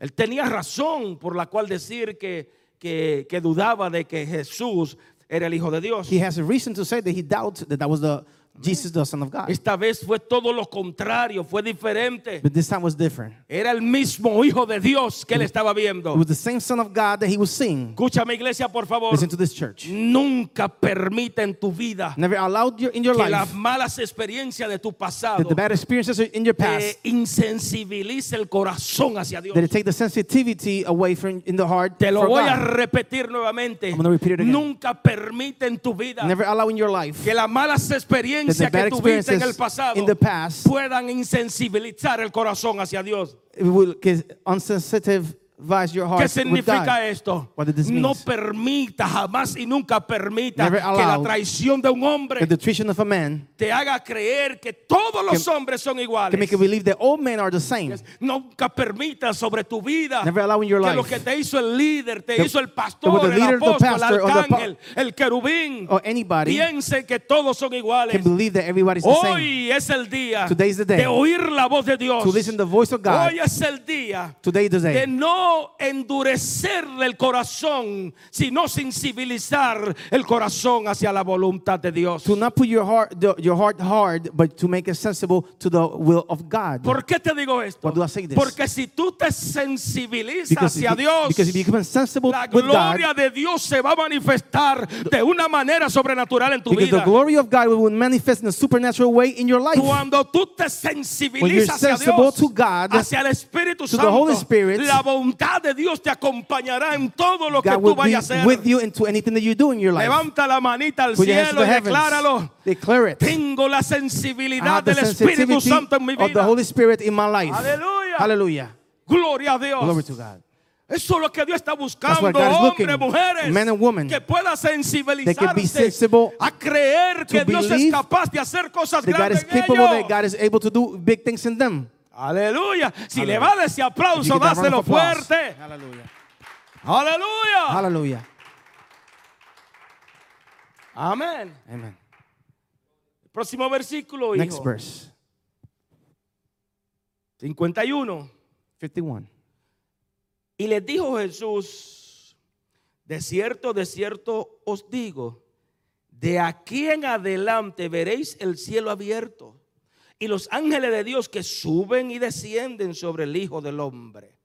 él tenía razón por la cual decir que, que, que dudaba de que Jesús era el Hijo de Dios. He has a reason to say that he doubts that that was the Jesus, the Son of God. Esta vez fue todo lo contrario, fue diferente. But this time was different. Era el mismo Hijo de Dios que él estaba It viendo. was the same Son of God that he was seeing. Escúchame iglesia, por favor. Listen to this church. Nunca permita en tu vida Never allowed your, in your que life las malas experiencias de tu pasado that the bad experiences in your te past insensibilice el corazón hacia Dios. that it take the sensitivity away from in the heart Te lo voy a God. repetir nuevamente. I'm gonna repeat it again. Nunca permite en tu vida Never allow in your life que las malas experiencias bad que tuviste en el pasado in the past puedan insensibilizar el corazón hacia Dios. it will que unsensitivize your heart ¿Qué significa esto? What did this No permita jamás y nunca permita Never que la traición de un hombre the of a man te haga creer que todos los hombres son iguales. make you believe that all men are the same. Nunca permita sobre tu vida Never allow in your que life lo que te hizo el líder, te The- hizo el the pastor, el apóstol, el arcángel, el querubín, or anybody piense que todos son iguales. can believe that everybody's the same. Hoy es el día the day de oír la voz de Dios. To listen the voice of God. Hoy es el día Today is the de day no endurecerle el corazón, sino sensibilizar el corazón hacia la voluntad de Dios. to not put your heart the, your heart hard, but to make it sensible to the will of God. ¿Por qué te digo esto? Why do I say this? Porque si tú te sensibilizas Because if, hacia you, Dios, because if you become sensible la with God, gloria de Dios se va a manifestar de una manera sobrenatural en tu because the vida. glory of God will manifest in a supernatural way in your life. Cuando tú te sensibilizas hacia Dios, to God, hacia el Espíritu to the Santo, Holy Spirit, la bondad de Dios te acompañará en todo lo que tú vayas a hacer. with you into anything that you do in your life. Levanta la manita al Put cielo y decláralo. Declare it. Tengo la sensibilidad del Espíritu Santo en mi of the vida. Holy Spirit in my life. Aleluya. Gloria a Dios. Glory to God. Eso es lo que Dios está buscando, hombres, mujeres, Men and women. que pueda They can be sensibilizarse a creer que Dios es capaz de hacer cosas God grandes en ellos. that God is able to do big things in them. Aleluya. Si le Aleluya. va a dar ese aplauso, dáselo fuerte. Hallelujah. Aleluya. Hallelujah. Amén. Amen. Próximo versículo, Next verse. 51. 51. Y les dijo Jesús, de cierto, de cierto os digo, de aquí en adelante veréis el cielo abierto y los ángeles de Dios que suben y descienden sobre el Hijo del Hombre.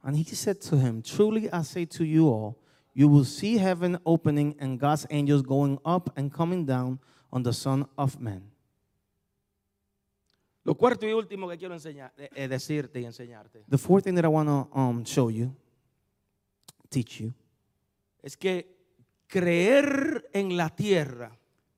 And he said to him, Truly I say to you all, you will see heaven opening and God's angels going up and coming down on the Son of Man. Lo cuarto y último que quiero enseñar, eh, eh, decirte y enseñarte The fourth thing that I want to um, show you, teach you, es que creer en la tierra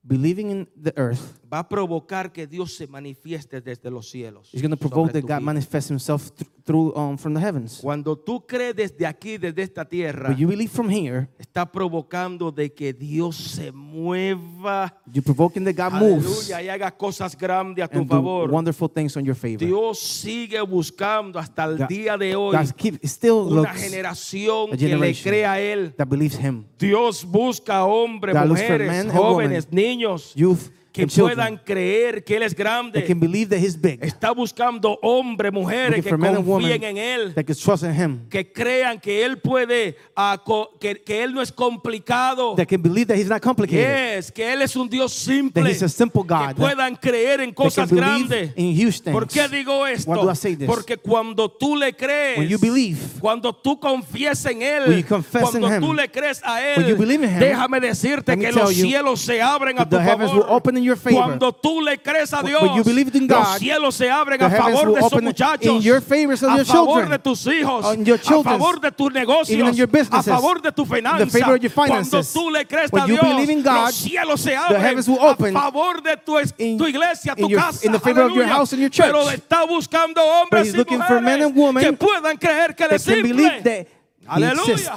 believing in the earth va a provocar que Dios se manifieste desde los cielos. is going to provoke that God manifests himself th- through um, from the heavens. Cuando tú crees desde aquí, desde esta tierra, When you believe from here, está provocando de que Dios se mueva. you're provoking that God moves Aleluya, y haga cosas grandes a tu and do favor. wonderful things on your favor. Dios sigue buscando hasta el God- día de hoy God keep, still una generación que le crea a Él. that believes him. Dios busca hombres, God mujeres, jóvenes, women, niños Youth que and children puedan creer que Él es grande. can believe that he's big, Está buscando hombres, mujeres looking que confíen en Él. that can trust in him, que crean que él puede, ah, que, que él no es complicado. that can believe that he's not complicated, Yes, que él es un Dios simple. that he's a simple que God, puedan creer en cosas grandes. in huge things. ¿Por qué digo esto? Why do I say this? Porque cuando tú le crees, When you believe, cuando tú confiesas en él, When you confess in cuando him, tú le crees a when you él, believe in him, déjame decirte que los you cielos se abren a tu favor. In your favor. Cuando tú le crees a Dios, you believe in los God, cielos se abren a favor de esos muchachos, in your favors of a your favor children, de tus hijos, on your a favor de tus negocios, your a favor de tu finanza. favor of your Cuando tú le crees When a Dios, God, los cielos se abren a favor de tu, in- tu iglesia, tu your- casa. in the favor of your Aleluya. house and your church. Pero está buscando hombres y looking for men mujeres and women que puedan creer que that he Aleluya.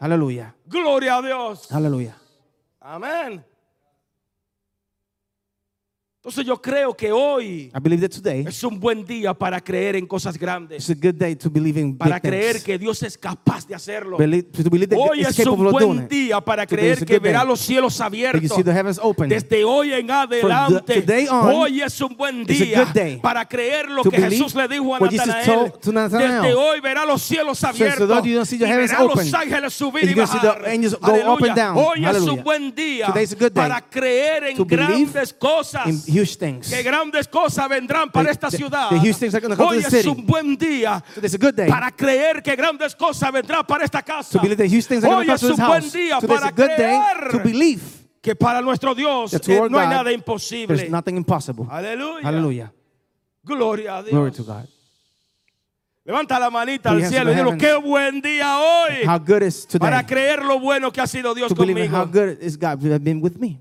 Hallelujah. Gloria a Dios. Hallelujah. Amén. Entonces yo creo que hoy I believe that today es un buen día para creer en cosas grandes, is a good day to believe in big para creer things. que Dios es capaz de hacerlo. Believe, to believe that Hoy it's es un buen día para Today creer que verá los cielos you abiertos. the. Desde hoy en adelante, today on, hoy es un buen it's día para creer lo que Jesús le dijo a Natanael. Desde hoy verá los cielos abiertos today you're gonna see the y verá los open. ángeles subir y the bajar. Hoy es un buen día para creer en grandes cosas. Huge things. que grandes cosas vendrán para The- esta ciudad. the huge things are gonna come Hoy to the es city. un buen día a good day para creer que grandes cosas vendrán para esta casa. to believe that huge things are going Hoy to come es to un this buen house. día para a good day creer to believe que para nuestro Dios to eh, no hay nada there's imposible. nothing impossible. Aleluya. Gloria a Dios. Glory to God. Levanta la manita al cielo y to the dilo, qué buen día hoy How good is today para creer lo bueno que ha sido Dios to believe in how conmigo. good is God been with me.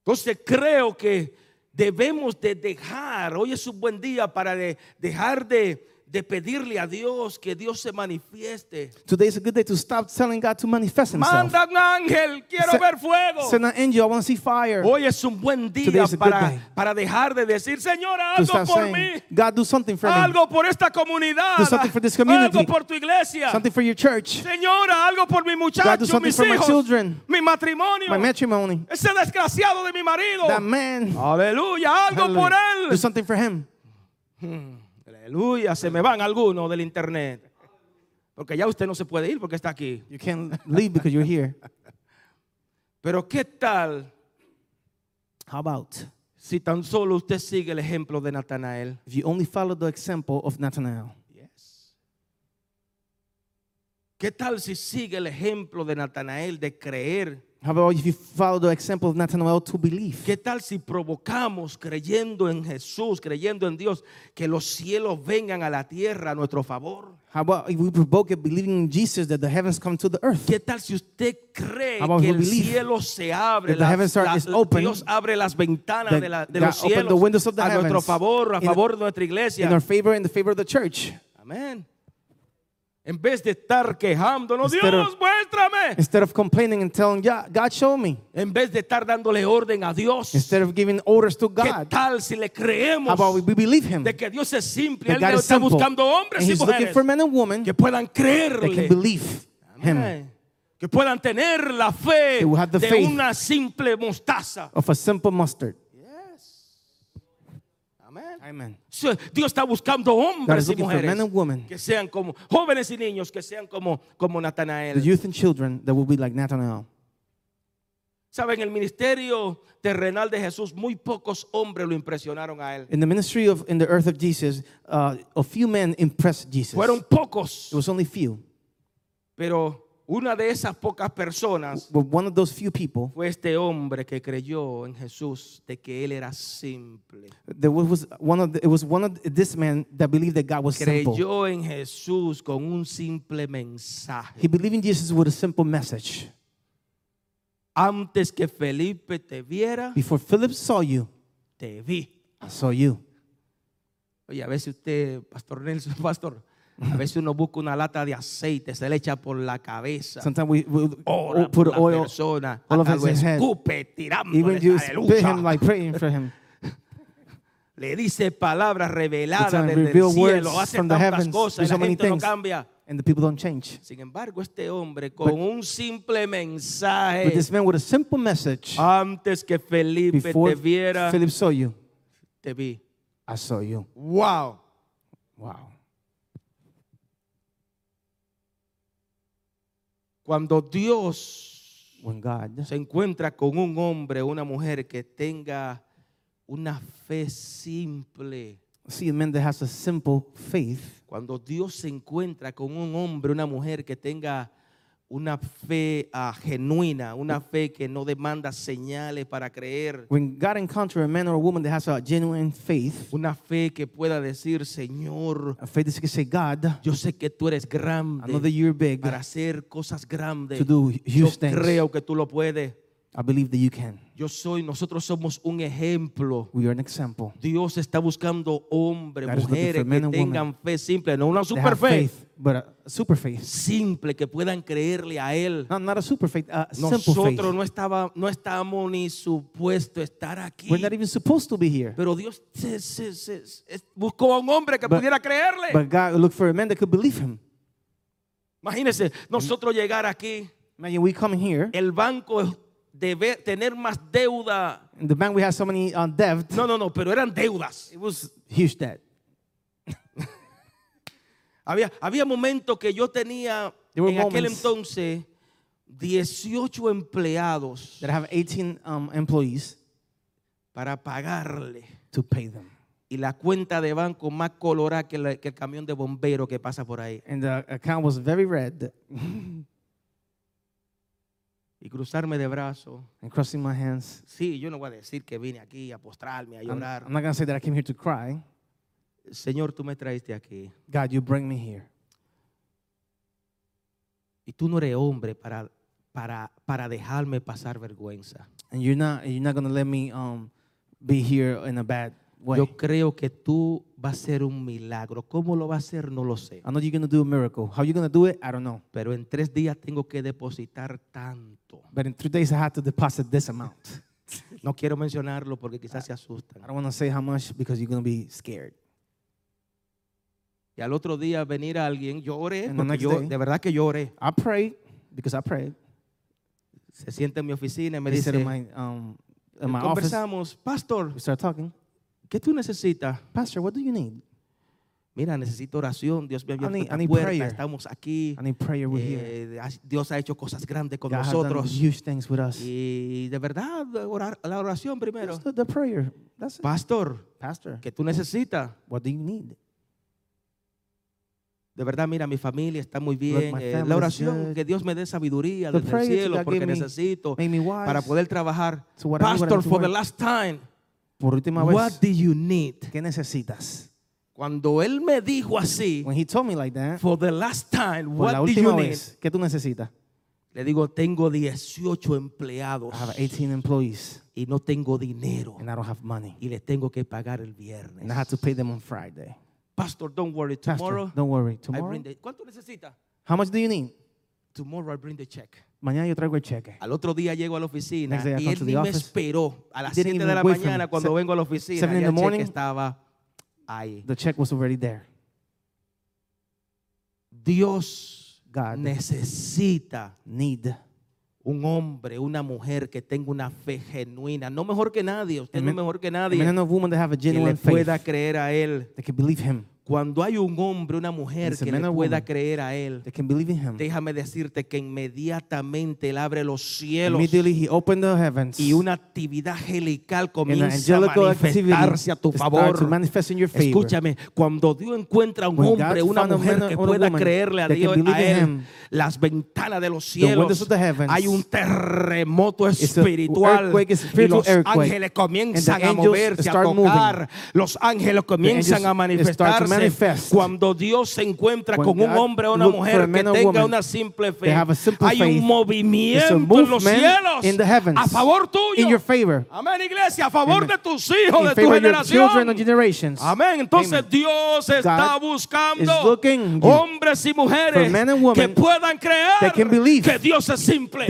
Entonces creo que debemos de dejar, hoy es un buen día para de- dejar de, de pedirle a Dios que Dios se manifieste. Today is a good day to stop telling God to manifest Himself. Manda un ángel, quiero ver fuego. Send an angel. I want to see fire. Hoy es un buen día para, para dejar de decir, Señor, algo por saying, mí, God, do something for me. algo por esta comunidad, Do something for this community. algo por tu iglesia. Something for your church. Señora, algo por mi God, do muchacho, something mis for my hijos, children. mi matrimonio, My matrimony. ese desgraciado de mi marido. That man. Aleluya, algo Hallelujah. por Do él. something for him. Aleluya, se me van algunos del internet. Porque ya usted no se puede ir porque está aquí. You can't leave because you're here. Pero ¿qué tal How about si tan solo usted sigue el ejemplo de Natanael? if you only follow the example of Nathanael? Yes. ¿Qué tal si sigue el ejemplo de Natanael de creer? How about if you follow the example of Nathanael to believe? ¿Qué tal si provocamos creyendo en Jesús, creyendo en Dios, que los cielos vengan a la tierra a nuestro favor? How about if we provoke it believing in Jesus that the heavens come to the earth? ¿Qué tal si usted cree que el cielo se abre, that the las- heavens are- la- open, Dios abre las ventanas de, la- de los the cielos windows of the a nuestro heavens favor, a in- favor de nuestra iglesia? In our favor and the favor of the church. Amén. En vez de estar quejándonos, Instead Dios, of- muéstrame. Instead of complaining and telling, yeah, God, show me. En vez de estar dándole orden a Dios, Instead of giving orders to ¿qué God. tal si le How creemos about we believe Him? de que Dios es simple? Él está simple. buscando hombres y mujeres for men and women que puedan that can creerle. believe Him. Amén. Que puedan tener la fe They will have the de una simple mostaza. of a simple mustard. Amen. Dios está buscando hombres y mujeres que sean como jóvenes y niños que sean como como the Natanael. youth and children that will be like Nathanael. Saben, el ministerio terrenal de Jesús, muy pocos hombres lo impresionaron a él. In the ministry of in the earth of Jesus, uh, a few men impressed Jesus. Fueron pocos, It was only few, pero una de esas pocas personas one of those few people. fue este hombre que creyó en Jesús de que él era simple. There was one of the, it was one of this man that believed that God was simple. Creyó en Jesús con un simple mensaje. He believed in Jesus with a simple message. Antes que Felipe te viera, Before Philip saw you, te vi. I saw you. Oye, a veces usted, Pastor Nelson, Pastor, a veces uno busca una lata de aceite, se le echa por la cabeza. Sometimes we, we Ora put por oil, persona, all hasta of lo his head. escupe, even you spit him like praying for him. Le dice palabras reveladas desde el cielo, hace tantas heavens, cosas y so la gente no things. cambia. And the people don't change. Sin embargo, este hombre con un simple mensaje, But this man with a simple message, antes que Felipe te viera, Philip saw you, te vi. I saw you. Wow. Wow. Cuando Dios God se encuentra con un hombre o una mujer que tenga una fe simple, see a man that has a simple faith, cuando Dios se encuentra con un hombre o una mujer que tenga una fe ah, genuina, una fe que no demanda señales para creer, when God encounter a man or a woman that has a genuine faith, una fe que pueda decir, Señor, a faith that can say, God, yo sé que tú eres I know that grande you're big para hacer cosas grandes. to do Yo huge things. creo que tú lo puedes. I believe that you can. Yo soy, nosotros somos un ejemplo. We are an example. Dios está buscando hombres, God mujeres que tengan fe simple, no una super fe, faith, but a super faith. simple, que puedan creerle a Él. Not, not a super faith, a simple Nosotros faith. no, estaba, no estamos ni supuesto estar aquí. We're not even supposed to be here. Pero Dios se- se- se- se- buscó a un hombre que But- pudiera creerle. But God looked for a man that could believe him. Imagínense, nosotros llegar aquí, Imagine we come here, el banco debe tener más deuda. in the bank we have so many uh, debt. No, no, no, pero eran deudas. It was huge debt. Había, había momentos que yo tenía en aquel entonces 18 empleados That have 18 um, employees para pagarle. to pay them. Y la cuenta de banco más colorada que, la- que el camión de bombero que pasa por ahí. And the account was very red. Y cruzarme de brazos. And crossing my hands. Sí, yo no voy a decir que vine aquí a postrarme, a I'm, llorar. I'm not going to say that I came here to cry. Señor, tú me traiste aquí. God, you bring me here. Y tú no eres hombre para, para, para dejarme pasar vergüenza. And you're not, you're not going to let me um, be here in a bad way. Yo creo que tú vas a hacer un milagro. ¿Cómo lo va a hacer? No lo sé. I know you're going to do a miracle. How you're going to do it, I don't know. Pero en tres días tengo que depositar tanto. But in three days, I had to deposit this amount. No quiero mencionarlo porque quizás se asustan. I don't want to say how much because you're going to be scared. Y al otro día venir a alguien, lloré, yo, day- de verdad que lloré. I prayed because I prayed. Se sienta en mi oficina y me They dice, in my, um, in my office, conversamos, pastor, we started talking. ¿Qué tú necesitas? Pastor, what do you need? Mira, necesito oración, Dios me ha abierto need puerta, prayer. estamos aquí. I need prayer. We're here. Eh, Dios ha hecho cosas grandes con God nosotros. huge things with us. Y de verdad, orar- la oración primero. The, the prayer. That's it. Pastor, Pastor, ¿qué tú necesitas? what do you need? De verdad, mira, mi familia está muy bien. my Eh, la oración, que Dios me dé sabiduría The desde el cielo porque me necesito Make me wise. para poder trabajar. Pastor, for the last time, Por última what vez, do you need? ¿qué necesitas? Cuando él me dijo así, When he told me like that, for the last time, por what la do you última need? vez, ¿qué tú necesitas? Le digo, tengo 18 empleados I have 18 employees y no tengo dinero and I don't have money. y les tengo que pagar el viernes. And I have to pay them on Friday. Pastor, don't worry. Pastor, Tomorrow, don't worry. I Tomorrow, bring the, ¿cuánto necesita? how much do you need? Tomorrow I bring the check. Mañana yo traigo el cheque. Al otro día llego a la oficina day y él ni me esperó. A las Didn't 7 de la mañana cuando Se- vengo a la oficina seven in el cheque estaba ahí. The check was already there. Dios God necesita need un hombre, una mujer que tenga una fe genuina, no mejor que nadie, usted no Amen. mejor que A nadie, man and a woman that have a que le pueda creer a él. they can believe him. Cuando hay un hombre, una mujer que le pueda woman. creer a él, They can believe in him. déjame decirte que inmediatamente él abre los cielos y una actividad angelical comienza a manifestarse a tu favor. Escúchame, cuando Dios encuentra a un hombre, una mujer que pueda creerle a Dios, a él, las ventanas de los cielos, of the heavens, hay un terremoto espiritual y los ángeles comienzan a moverse, a tocar, los ángeles comienzan a manifestarse. Manifest. Cuando Dios se encuentra When con un hombre o una mujer que tenga woman una simple fe, hay un movimiento en los cielos in the heavens a favor tuyo. in your favor. Amén, iglesia, a favor Amen. de tus hijos, In de tu generación. Amén. Entonces Amen. Dios está God buscando hombres y mujeres for men and que puedan creer que Dios es simple.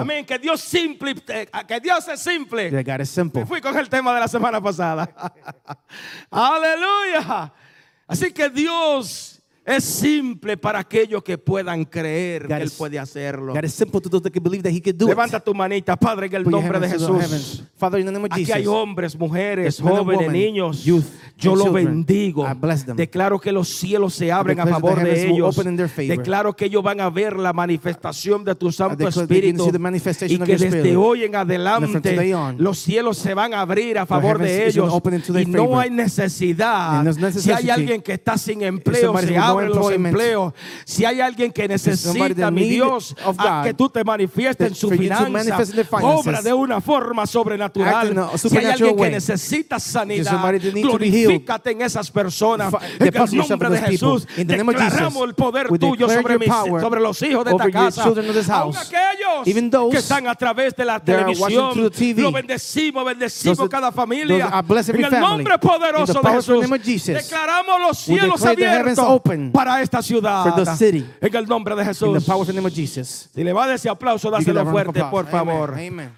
Amén. Que Dios simple, eh, que Dios es simple. Me fui con el tema de la semana pasada. Aleluya. Así que Dios es simple para aquellos que puedan creer God que Él is- puede hacerlo. God is simple to those that can believe that he can do Levanta it. tu manita, Padre, en el Put nombre de Jesús. Father, in the name of Aquí Jesus. hay hombres, mujeres, jóvenes, women, niños. youth, Yo and lo children. bendigo. I bless them. Declaro que los cielos se abren a favor de ellos. Declaro que ellos van a ver la manifestación de tu Santo Espíritu. Y que desde hoy en adelante on, los cielos se van a abrir a favor de ellos. Y no hay necesidad. Si hay alguien que está sin empleo, se with no abren los empleos. Si hay alguien que necesita, mi Dios, a que tú te manifiestes en su finanza. Obra de una forma sobrenatural. Si hay alguien que necesita sanidad, glorifícate en esas personas. En el nombre de. Jesús, declaramos el poder tuyo sobre, mis, sobre los hijos de esta casa. house. aquellos que están a través de la televisión. Lo bendecimos, bendecimos cada familia. en el nombre poderoso de Jesús. Declaramos los cielos abiertos open para esta ciudad. for the city. En el nombre de In Jesús. the powerful name of Jesus. Si le va a ese aplauso, dáselo fuerte, por favor. Amen. Amen.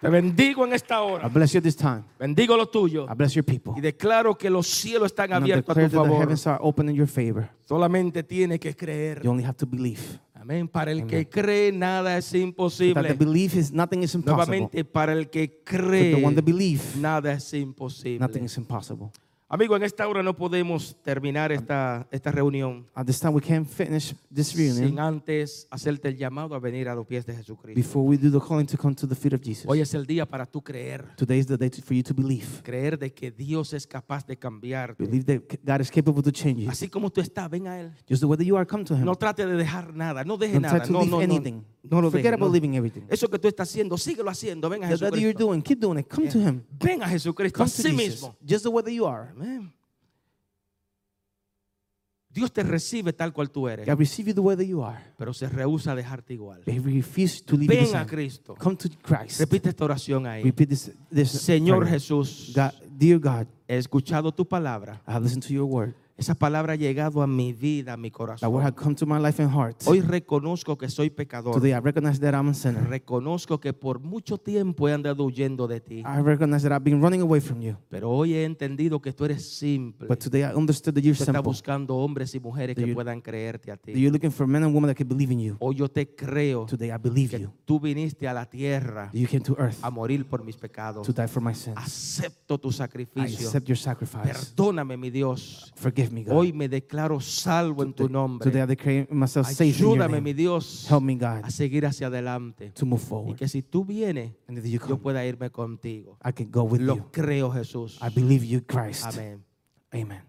Te bendigo en esta I hora. bless you this time. Bendigo lo tuyo. I bless your people. Y declaro que los cielos están And I abiertos a tu the favor. heavens are open in your favor. Solamente tiene que creer. You only have to believe. Amén. Para el que cree, nada es That the imposible. belief is nothing is impossible. Nuevamente, para el que cree, the one that believe, nada es nothing imposible. is impossible. Amigo, en esta hora no podemos terminar esta, esta reunión At this time, we can't finish this sin reunion antes hacerte el llamado a venir a los pies de Jesucristo. before we do the calling to come to the feet of Jesus. Hoy es el día para tú creer. Today is the day to- for you to believe. Creer de que Dios es capaz de cambiarte. Believe that God is capable to change you. Así como tú estás, ven a Él. Just the way that you are, come to Him. No trate de dejar nada, no deje Don't nada. to No, leave no, no, anything. No lo Forget deje, about no. leaving everything. Eso que tú estás haciendo, síguelo haciendo. Ven a That, that you're Jesucristo. doing, keep doing it. Come to Him. Ven a Jesucristo Come to Jesus. mismo. Just the way that you are. Amén. Dios te recibe tal cual tú eres, God receive you the way that you are. pero se rehúsa a dejarte igual. He refuse to leave you the Ven a same. Cristo. Come to Christ. Repite esta oración ahí. Repeat this, this Señor prayer. Jesús, God, dear God, he escuchado tu palabra. I have listened to your word. Esa palabra ha llegado a mi vida, a mi That word corazón. had come to my life and heart. Hoy reconozco que soy pecador. Today I recognize that I'm a sinner. Reconozco que por mucho tiempo he andado huyendo de ti. I recognize that I've been running away from you. Pero hoy he entendido que tú eres simple. But today I understood that you're Tú estás simple. buscando hombres y mujeres That que you- puedan creerte a That ti. you're looking for men and women that can believe in you. Hoy yo te creo Today I believe que you. tú viniste a la tierra That you came to earth a morir por mis pecados. to die for my sins. Acepto tu I sacrificio. accept your sacrifice. Perdóname, mi Dios. Forgive me, God. Hoy me declaro salvo en tu Today I nombre. declare myself safe Ayúdame, mi. Dios, Help me, God, a seguir hacia adelante. to move Y forward. que si tú vienes, And that you yo come, pueda irme contigo. I can go with you. Lo creo, Jesús. I believe you, Christ. Amén. Amen.